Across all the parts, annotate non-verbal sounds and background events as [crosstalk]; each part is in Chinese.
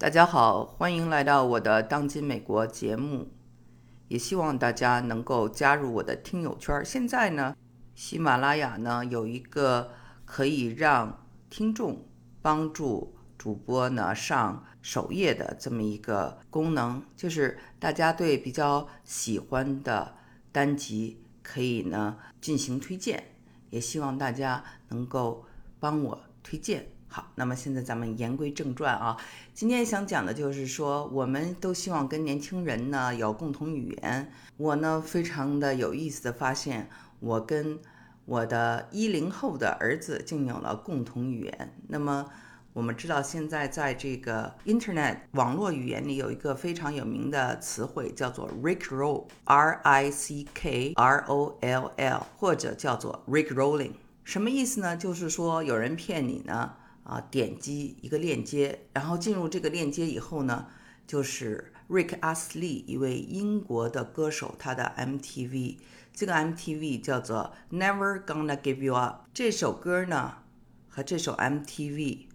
大家好，欢迎来到我的《当今美国》节目，也希望大家能够加入我的听友圈。现在呢，喜马拉雅呢有一个可以让听众帮助主播呢上首页的这么一个功能，就是大家对比较喜欢的单集可以呢进行推荐，也希望大家能够帮我推荐。好，那么现在咱们言归正传啊，今天想讲的就是说，我们都希望跟年轻人呢有共同语言。我呢非常的有意思的发现，我跟我的一零后的儿子竟有了共同语言。那么我们知道，现在在这个 Internet 网络语言里有一个非常有名的词汇，叫做 Rickroll，R I C K R O L L，或者叫做 Rickrolling。什么意思呢？就是说有人骗你呢。啊，点击一个链接，然后进入这个链接以后呢，就是 Rick Astley 一位英国的歌手，他的 MTV，这个 MTV 叫做 Never Gonna Give You Up。这首歌呢和这首 MTV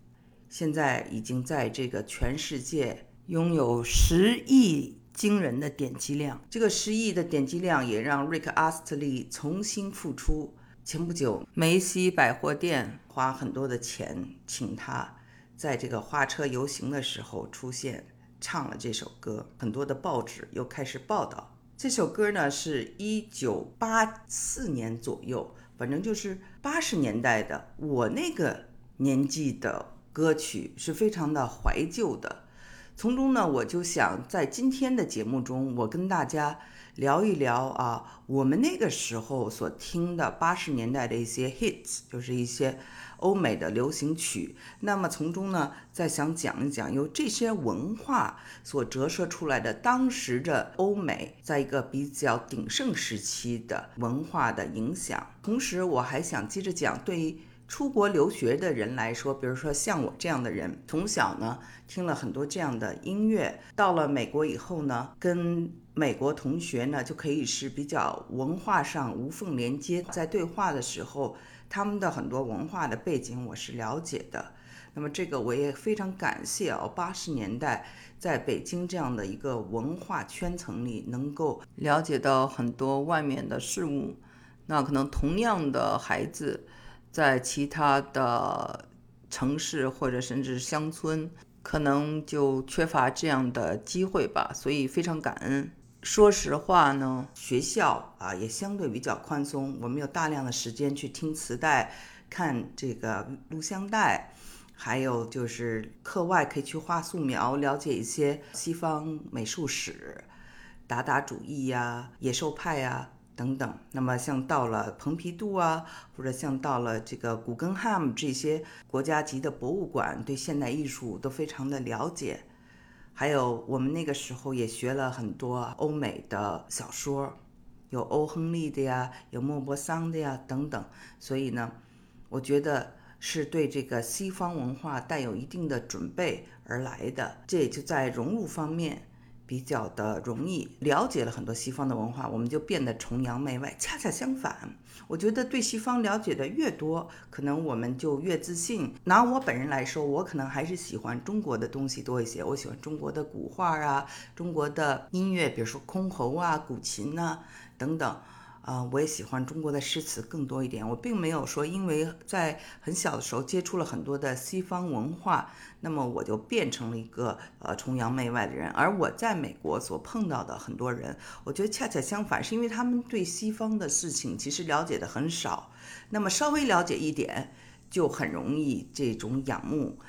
现在已经在这个全世界拥有十亿惊人的点击量。这个十亿的点击量也让 Rick Astley 重新复出。前不久，梅西百货店花很多的钱请他在这个花车游行的时候出现，唱了这首歌。很多的报纸又开始报道这首歌呢，是一九八四年左右，反正就是八十年代的我那个年纪的歌曲，是非常的怀旧的。从中呢，我就想在今天的节目中，我跟大家。聊一聊啊，我们那个时候所听的八十年代的一些 hits，就是一些欧美的流行曲。那么从中呢，再想讲一讲由这些文化所折射出来的当时的欧美，在一个比较鼎盛时期的文化的影响。同时，我还想接着讲，对于出国留学的人来说，比如说像我这样的人，从小呢听了很多这样的音乐，到了美国以后呢，跟美国同学呢，就可以是比较文化上无缝连接，在对话的时候，他们的很多文化的背景我是了解的。那么这个我也非常感谢哦，八十年代在北京这样的一个文化圈层里，能够了解到很多外面的事物。那可能同样的孩子，在其他的城市或者甚至乡村，可能就缺乏这样的机会吧。所以非常感恩。说实话呢，学校啊也相对比较宽松，我们有大量的时间去听磁带、看这个录像带，还有就是课外可以去画素描，了解一些西方美术史、达达主义呀、野兽派呀等等。那么像到了蓬皮杜啊，或者像到了这个古根汉姆这些国家级的博物馆，对现代艺术都非常的了解。还有，我们那个时候也学了很多欧美的小说，有欧亨利的呀，有莫泊桑的呀等等。所以呢，我觉得是对这个西方文化带有一定的准备而来的。这也就在融入方面。比较的容易了解了很多西方的文化，我们就变得崇洋媚外。恰恰相反，我觉得对西方了解的越多，可能我们就越自信。拿我本人来说，我可能还是喜欢中国的东西多一些。我喜欢中国的古画啊，中国的音乐，比如说箜篌啊、古琴呐等等。啊，我也喜欢中国的诗词更多一点。我并没有说，因为在很小的时候接触了很多的西方文化，那么我就变成了一个呃崇洋媚外的人。而我在美国所碰到的很多人，我觉得恰恰相反，是因为他们对西方的事情其实了解的很少，那么稍微了解一点，就很容易这种仰慕。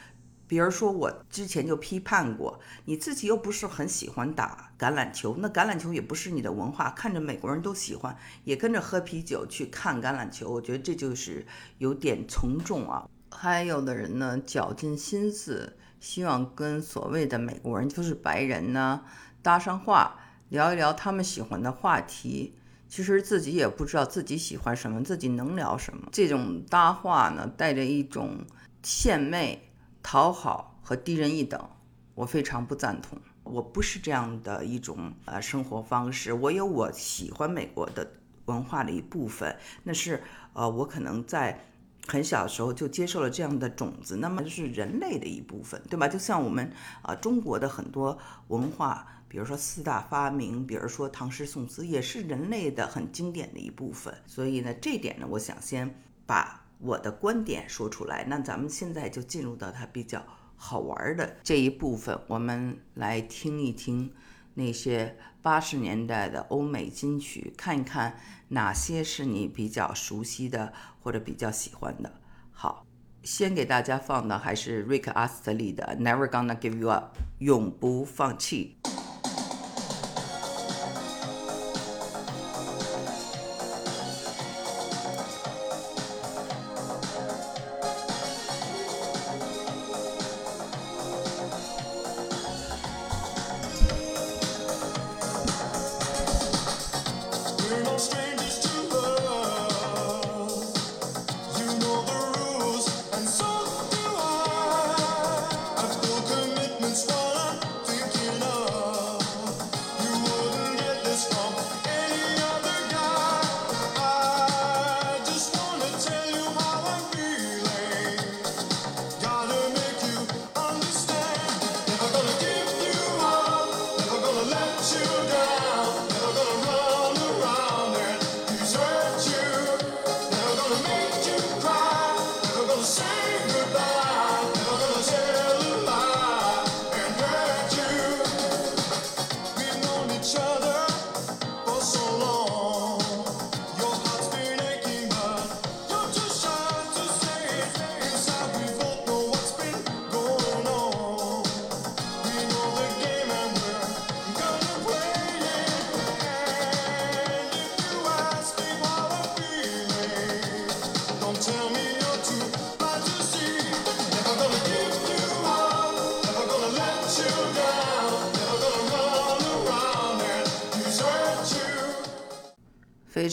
比如说，我之前就批判过，你自己又不是很喜欢打橄榄球，那橄榄球也不是你的文化，看着美国人都喜欢，也跟着喝啤酒去看橄榄球，我觉得这就是有点从众啊。还有的人呢，绞尽心思希望跟所谓的美国人，就是白人呢搭上话，聊一聊他们喜欢的话题，其实自己也不知道自己喜欢什么，自己能聊什么。这种搭话呢，带着一种献媚。讨好和低人一等，我非常不赞同。我不是这样的一种呃生活方式。我有我喜欢美国的文化的一部分，那是呃我可能在很小的时候就接受了这样的种子，那么就是人类的一部分，对吧？就像我们啊，中国的很多文化，比如说四大发明，比如说唐诗宋词，也是人类的很经典的一部分。所以呢，这点呢，我想先把我的观点说出来。那咱们现在就进入到它比较好玩的这一部分，我们来听一听那些八十年代的欧美金曲，看一看哪些是你比较熟悉的。或者比较喜欢的，好，先给大家放的还是瑞克阿斯特利的《Never Gonna Give You Up》，永不放弃。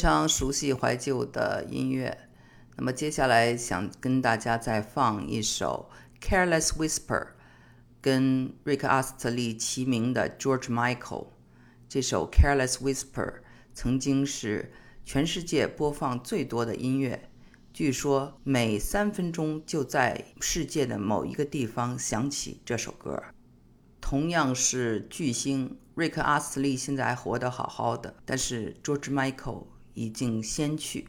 非常熟悉怀旧的音乐，那么接下来想跟大家再放一首《Careless Whisper》，跟瑞克阿斯特利齐名的 George Michael。这首《Careless Whisper》曾经是全世界播放最多的音乐，据说每三分钟就在世界的某一个地方响起这首歌。同样是巨星，瑞克阿斯特利现在还活得好好的，但是 George Michael。已经先去。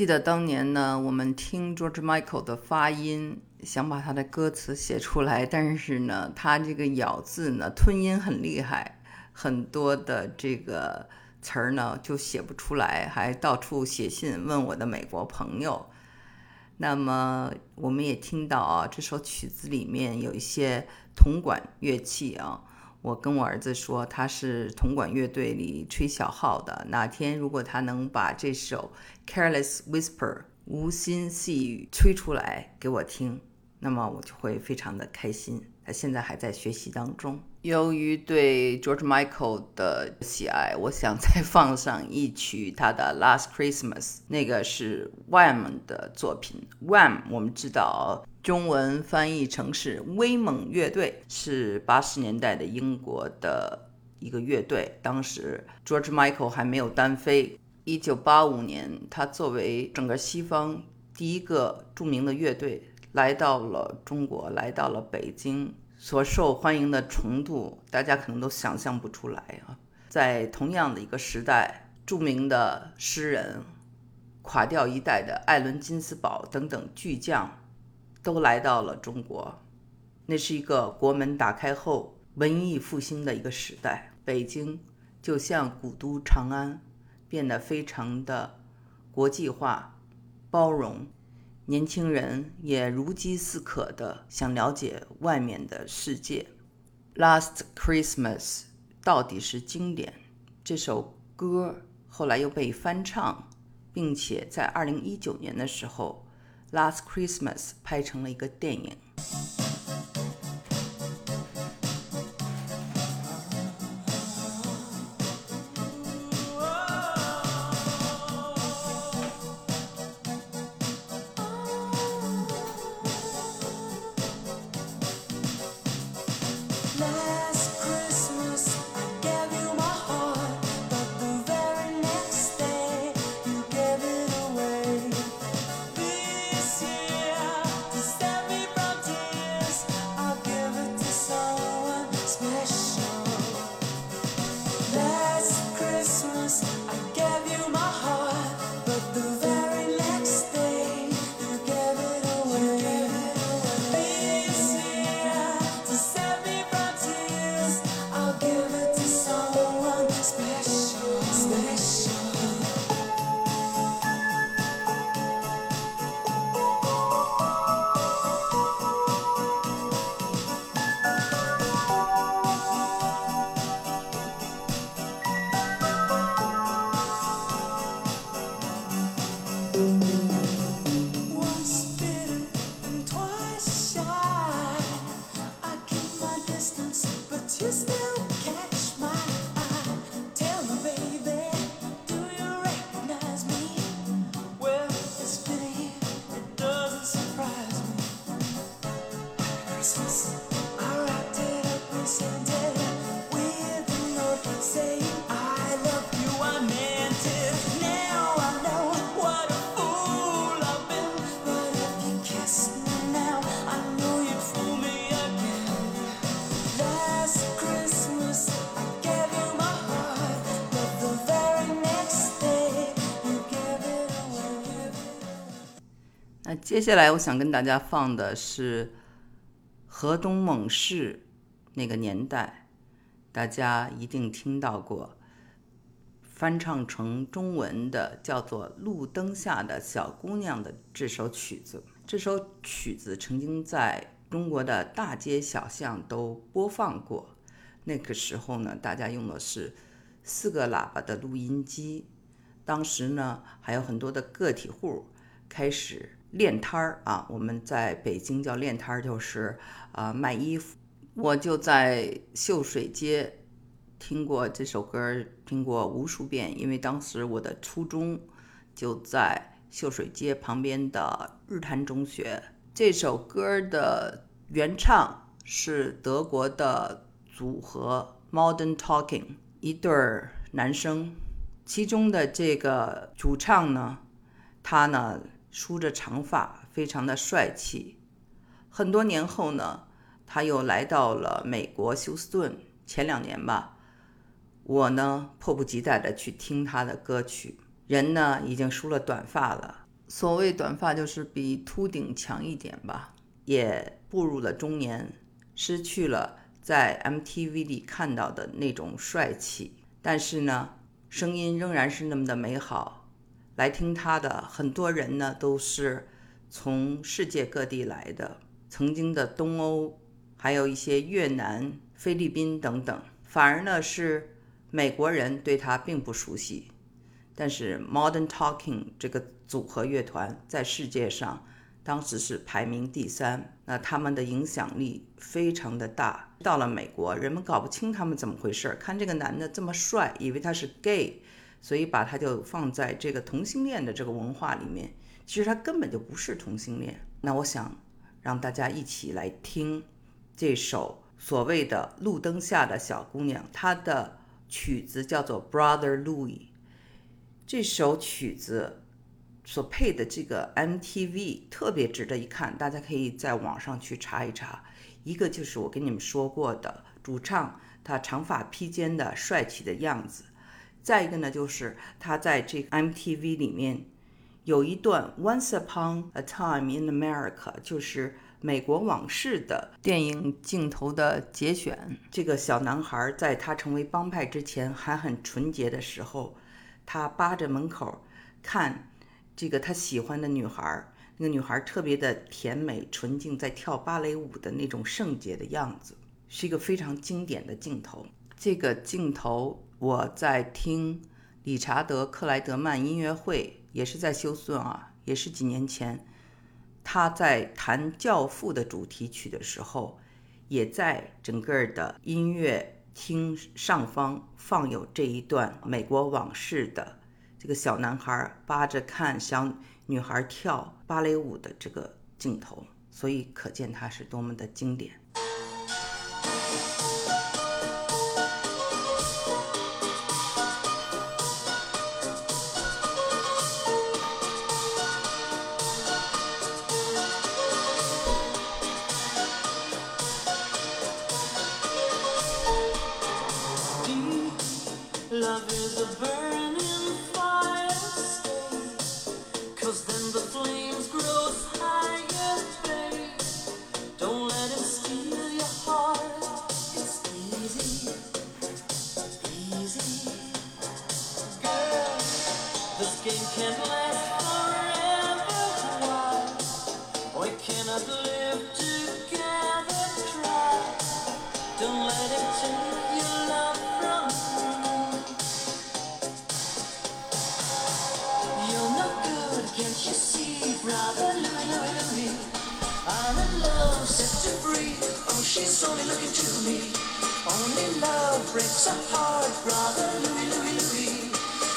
记得当年呢，我们听 George Michael 的发音，想把他的歌词写出来，但是呢，他这个咬字呢，吞音很厉害，很多的这个词儿呢就写不出来，还到处写信问我的美国朋友。那么我们也听到啊，这首曲子里面有一些铜管乐器啊。我跟我儿子说，他是铜管乐队里吹小号的。哪天如果他能把这首《Careless Whisper》无心细语吹出来给我听，那么我就会非常的开心。他现在还在学习当中。由于对 George Michael 的喜爱，我想再 [laughs] 放上一曲他的《Last Christmas》，那个是 Wham 的作品。Wham 我们知道，中文翻译成是威猛乐队，是八十年代的英国的一个乐队。当时 George Michael 还没有单飞。一九八五年，他作为整个西方第一个著名的乐队，来到了中国，来到了北京。所受欢迎的程度，大家可能都想象不出来啊！在同样的一个时代，著名的诗人、垮掉一代的艾伦金斯堡等等巨匠，都来到了中国。那是一个国门打开后文艺复兴的一个时代，北京就像古都长安，变得非常的国际化、包容。年轻人也如饥似渴的想了解外面的世界。Last Christmas 到底是经典，这首歌后来又被翻唱，并且在二零一九年的时候，《Last Christmas》拍成了一个电影。接下来我想跟大家放的是河东猛士那个年代，大家一定听到过翻唱成中文的叫做《路灯下的小姑娘》的这首曲子。这首曲子曾经在中国的大街小巷都播放过。那个时候呢，大家用的是四个喇叭的录音机。当时呢，还有很多的个体户开始。练摊儿啊，我们在北京叫练摊儿，就是啊卖衣服。我就在秀水街听过这首歌，听过无数遍，因为当时我的初中就在秀水街旁边的日坛中学。这首歌的原唱是德国的组合 Modern Talking，一对儿男生，其中的这个主唱呢，他呢。梳着长发，非常的帅气。很多年后呢，他又来到了美国休斯顿。前两年吧，我呢迫不及待的去听他的歌曲。人呢已经梳了短发了，所谓短发就是比秃顶强一点吧，也步入了中年，失去了在 MTV 里看到的那种帅气，但是呢，声音仍然是那么的美好。来听他的很多人呢，都是从世界各地来的，曾经的东欧，还有一些越南、菲律宾等等，反而呢是美国人对他并不熟悉。但是 Modern Talking 这个组合乐团在世界上当时是排名第三，那他们的影响力非常的大。到了美国，人们搞不清他们怎么回事，看这个男的这么帅，以为他是 gay，所以把他就放在这个同性恋的这个文化里面。其实他根本就不是同性恋。那我想让大家一起来听这首所谓的《路灯下的小姑娘》，它的曲子叫做《Brother Louis》。这首曲子所配的这个 MTV 特别值得一看，大家可以在网上去查一查。一个就是我跟你们说过的主唱，他长发披肩的帅气的样子；再一个呢，就是他在这个 MTV 里面有一段 Once Upon a Time in America，就是美国往事的电影镜头的节选。这个小男孩在他成为帮派之前还很纯洁的时候。他扒着门口看这个他喜欢的女孩，那个女孩特别的甜美纯净，在跳芭蕾舞的那种圣洁的样子，是一个非常经典的镜头。这个镜头我在听理查德克莱德曼音乐会，也是在休斯顿啊，也是几年前，他在弹《教父》的主题曲的时候，也在整个的音乐。厅上方放有这一段美国往事的这个小男孩扒着看小女孩跳芭蕾舞的这个镜头，所以可见它是多么的经典。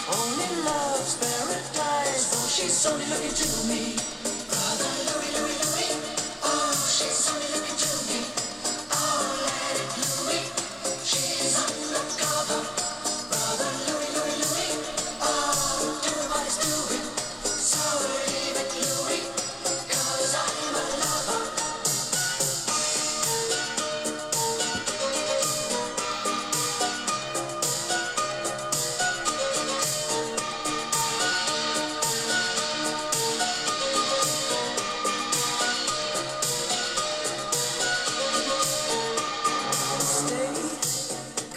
Only love's paradise. Oh, she's only looking to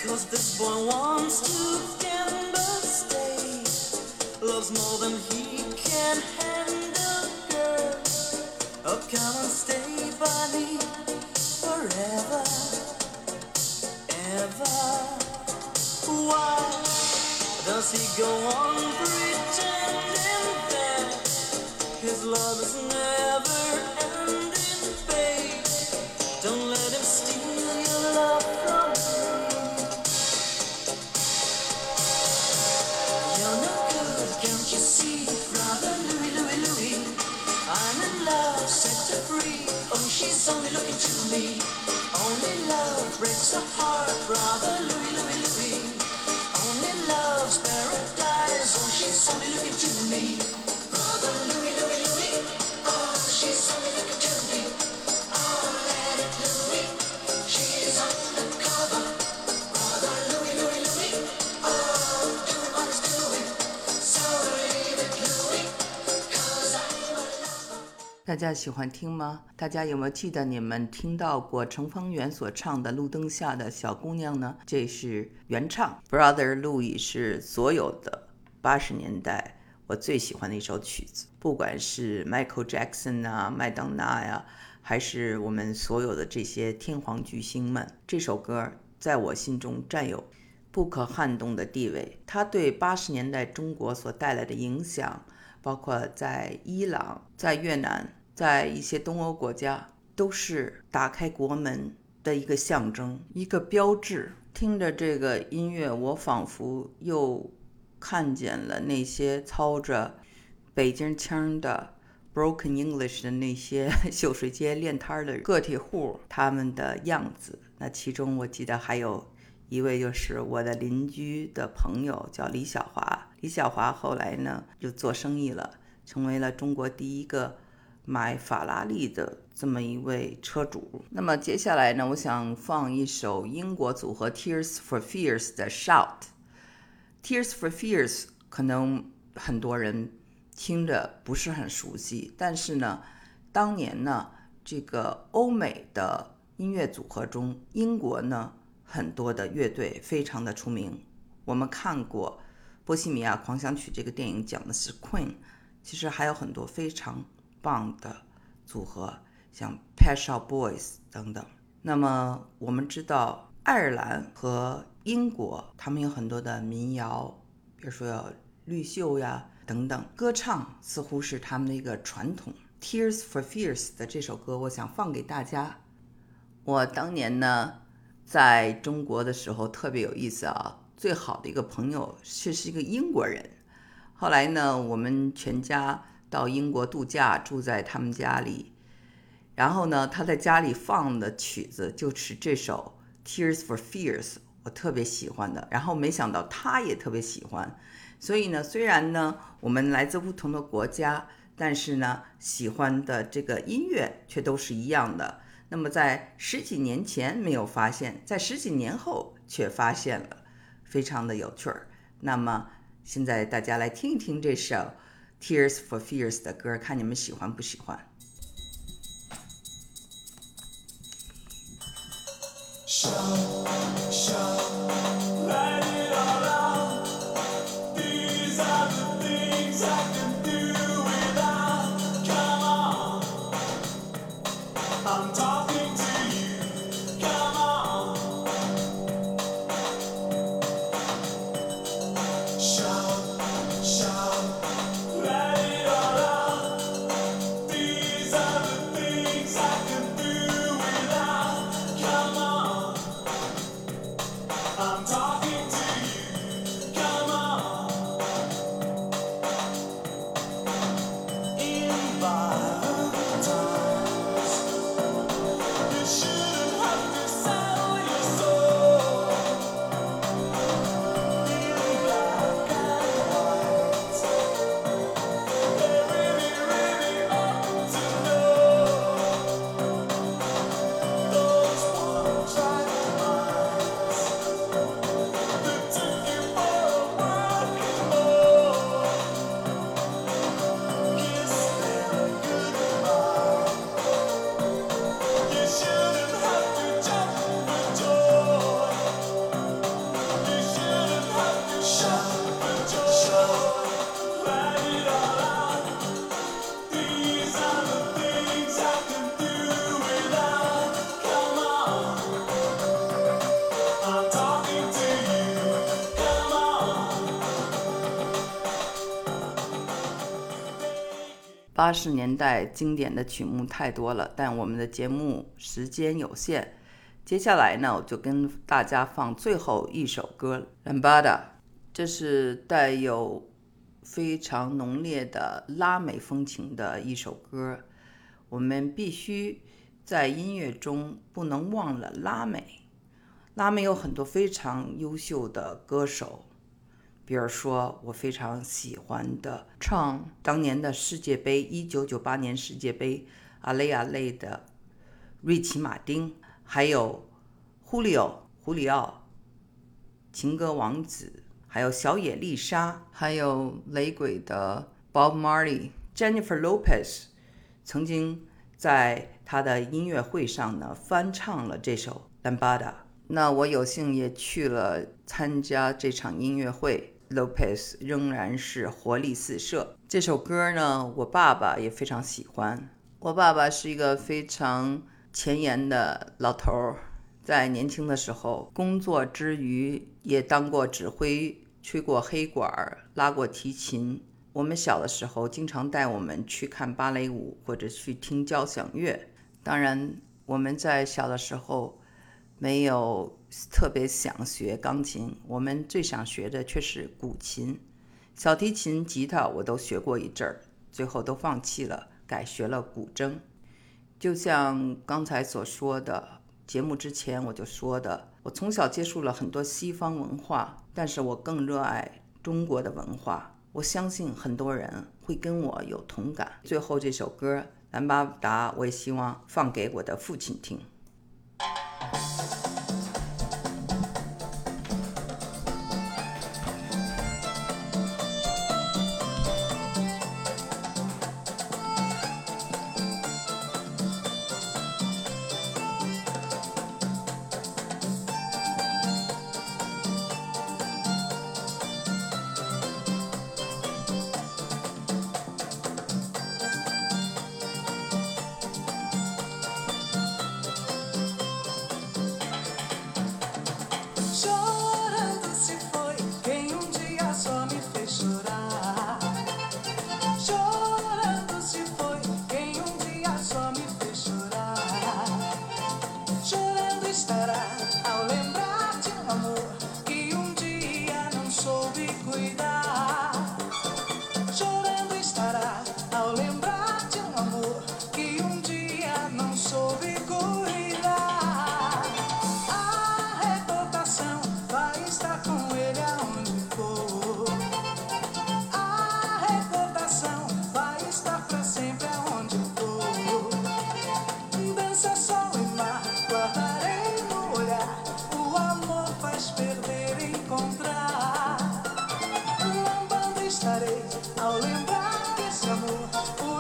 Cause this boy wants to gamble, stay. Loves more than he can handle, girl. Oh, come and stay by me forever, ever. Why does he go on pretending that his love is never? 大家喜欢听吗？大家有没有记得你们听到过程方圆所唱的《路灯下的小姑娘》呢？这是原唱，Brother Louis 是所有的八十年代我最喜欢的一首曲子。不管是 Michael Jackson 啊、麦当娜呀，还是我们所有的这些天皇巨星们，这首歌在我心中占有不可撼动的地位。它对八十年代中国所带来的影响。包括在伊朗、在越南、在一些东欧国家，都是打开国门的一个象征、一个标志。听着这个音乐，我仿佛又看见了那些操着北京腔的 Broken English 的那些 [laughs] 秀水街练摊的个体户他们的样子。那其中，我记得还有一位就是我的邻居的朋友，叫李小华。李小华后来呢，就做生意了，成为了中国第一个买法拉利的这么一位车主。那么接下来呢，我想放一首英国组合 Tears for Fears 的《Shout》。Tears for Fears 可能很多人听着不是很熟悉，但是呢，当年呢，这个欧美的音乐组合中，英国呢很多的乐队非常的出名，我们看过。《波西米亚狂想曲》这个电影讲的是 Queen，其实还有很多非常棒的组合，像 p a s h a Boys 等等。那么我们知道，爱尔兰和英国他们有很多的民谣，比如说绿袖呀等等，歌唱似乎是他们的一个传统。Tears for Fears 的这首歌，我想放给大家。我当年呢，在中国的时候特别有意思啊。最好的一个朋友却是一个英国人。后来呢，我们全家到英国度假，住在他们家里。然后呢，他在家里放的曲子就是这首《Tears for Fears》，我特别喜欢的。然后没想到他也特别喜欢。所以呢，虽然呢我们来自不同的国家，但是呢喜欢的这个音乐却都是一样的。那么在十几年前没有发现，在十几年后却发现了。非常的有趣儿。那么现在大家来听一听这首《Tears for Fears》的歌，看你们喜欢不喜欢。八十年代经典的曲目太多了，但我们的节目时间有限。接下来呢，我就跟大家放最后一首歌《Lambada》，这是带有非常浓烈的拉美风情的一首歌。我们必须在音乐中不能忘了拉美。拉美有很多非常优秀的歌手。比如说，我非常喜欢的唱当年的世界杯，一九九八年世界杯，阿雷阿雷的瑞奇·马丁，还有胡里奥、胡里奥，情歌王子，还有小野丽莎，还有雷鬼的 Bob Marley、Jennifer Lopez，曾经在他的音乐会上呢翻唱了这首《Lambada》。那我有幸也去了参加这场音乐会。Lopez 仍然是活力四射。这首歌呢，我爸爸也非常喜欢。我爸爸是一个非常前沿的老头儿，在年轻的时候工作之余也当过指挥，吹过黑管，拉过提琴。我们小的时候经常带我们去看芭蕾舞或者去听交响乐。当然，我们在小的时候没有。特别想学钢琴，我们最想学的却是古琴、小提琴、吉他，我都学过一阵儿，最后都放弃了，改学了古筝。就像刚才所说的，节目之前我就说的，我从小接触了很多西方文化，但是我更热爱中国的文化。我相信很多人会跟我有同感。最后这首歌《兰巴达》，我也希望放给我的父亲听。Thank you. estarei ao lembrar desse amor.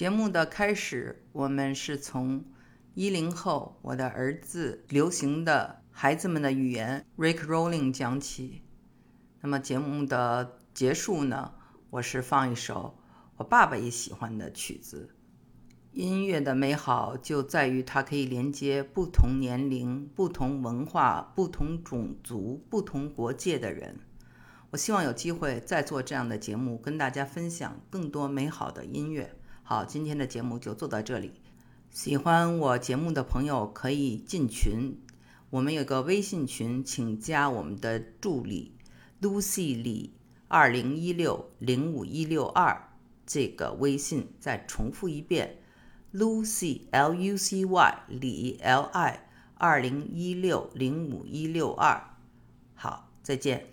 节目的开始，我们是从一零后我的儿子流行的孩子们的语言 Rick Rolling 讲起。那么节目的结束呢，我是放一首我爸爸也喜欢的曲子。音乐的美好就在于它可以连接不同年龄、不同文化、不同种族、不同国界的人。我希望有机会再做这样的节目，跟大家分享更多美好的音乐。好，今天的节目就做到这里。喜欢我节目的朋友可以进群，我们有个微信群，请加我们的助理 Lucy 李二零一六零五一六二这个微信。再重复一遍，Lucy L U C Y 李 L I 二零一六零五一六二。好，再见。